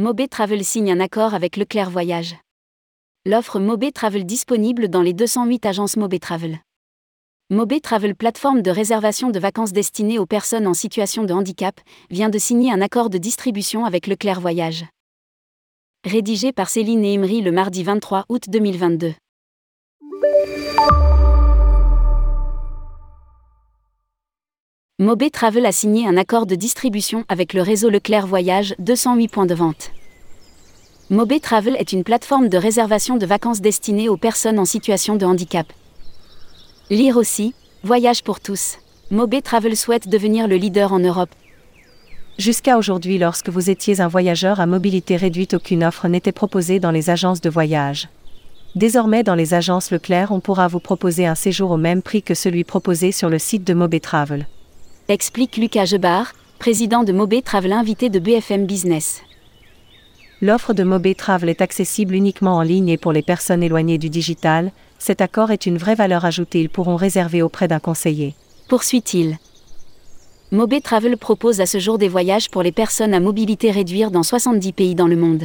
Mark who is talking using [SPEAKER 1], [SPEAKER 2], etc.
[SPEAKER 1] Mobé Travel signe un accord avec Leclerc Voyage. L'offre Mobé Travel disponible dans les 208 agences Mobé Travel. Mobé Travel, plateforme de réservation de vacances destinée aux personnes en situation de handicap, vient de signer un accord de distribution avec Leclerc Voyage. Rédigé par Céline et Emery le mardi 23 août 2022. Mobé Travel a signé un accord de distribution avec le réseau Leclerc Voyage, 208 points de vente. Mobé Travel est une plateforme de réservation de vacances destinée aux personnes en situation de handicap. Lire aussi, Voyage pour tous. Mobé Travel souhaite devenir le leader en Europe.
[SPEAKER 2] Jusqu'à aujourd'hui, lorsque vous étiez un voyageur à mobilité réduite, aucune offre n'était proposée dans les agences de voyage. Désormais, dans les agences Leclerc, on pourra vous proposer un séjour au même prix que celui proposé sur le site de Mobé Travel
[SPEAKER 1] explique Lucas Gebard, président de Mobé Travel invité de BFM Business.
[SPEAKER 2] L'offre de Mobé Travel est accessible uniquement en ligne et pour les personnes éloignées du digital, cet accord est une vraie valeur ajoutée, ils pourront réserver auprès d'un conseiller.
[SPEAKER 1] Poursuit-il. Mobé Travel propose à ce jour des voyages pour les personnes à mobilité réduite dans 70 pays dans le monde.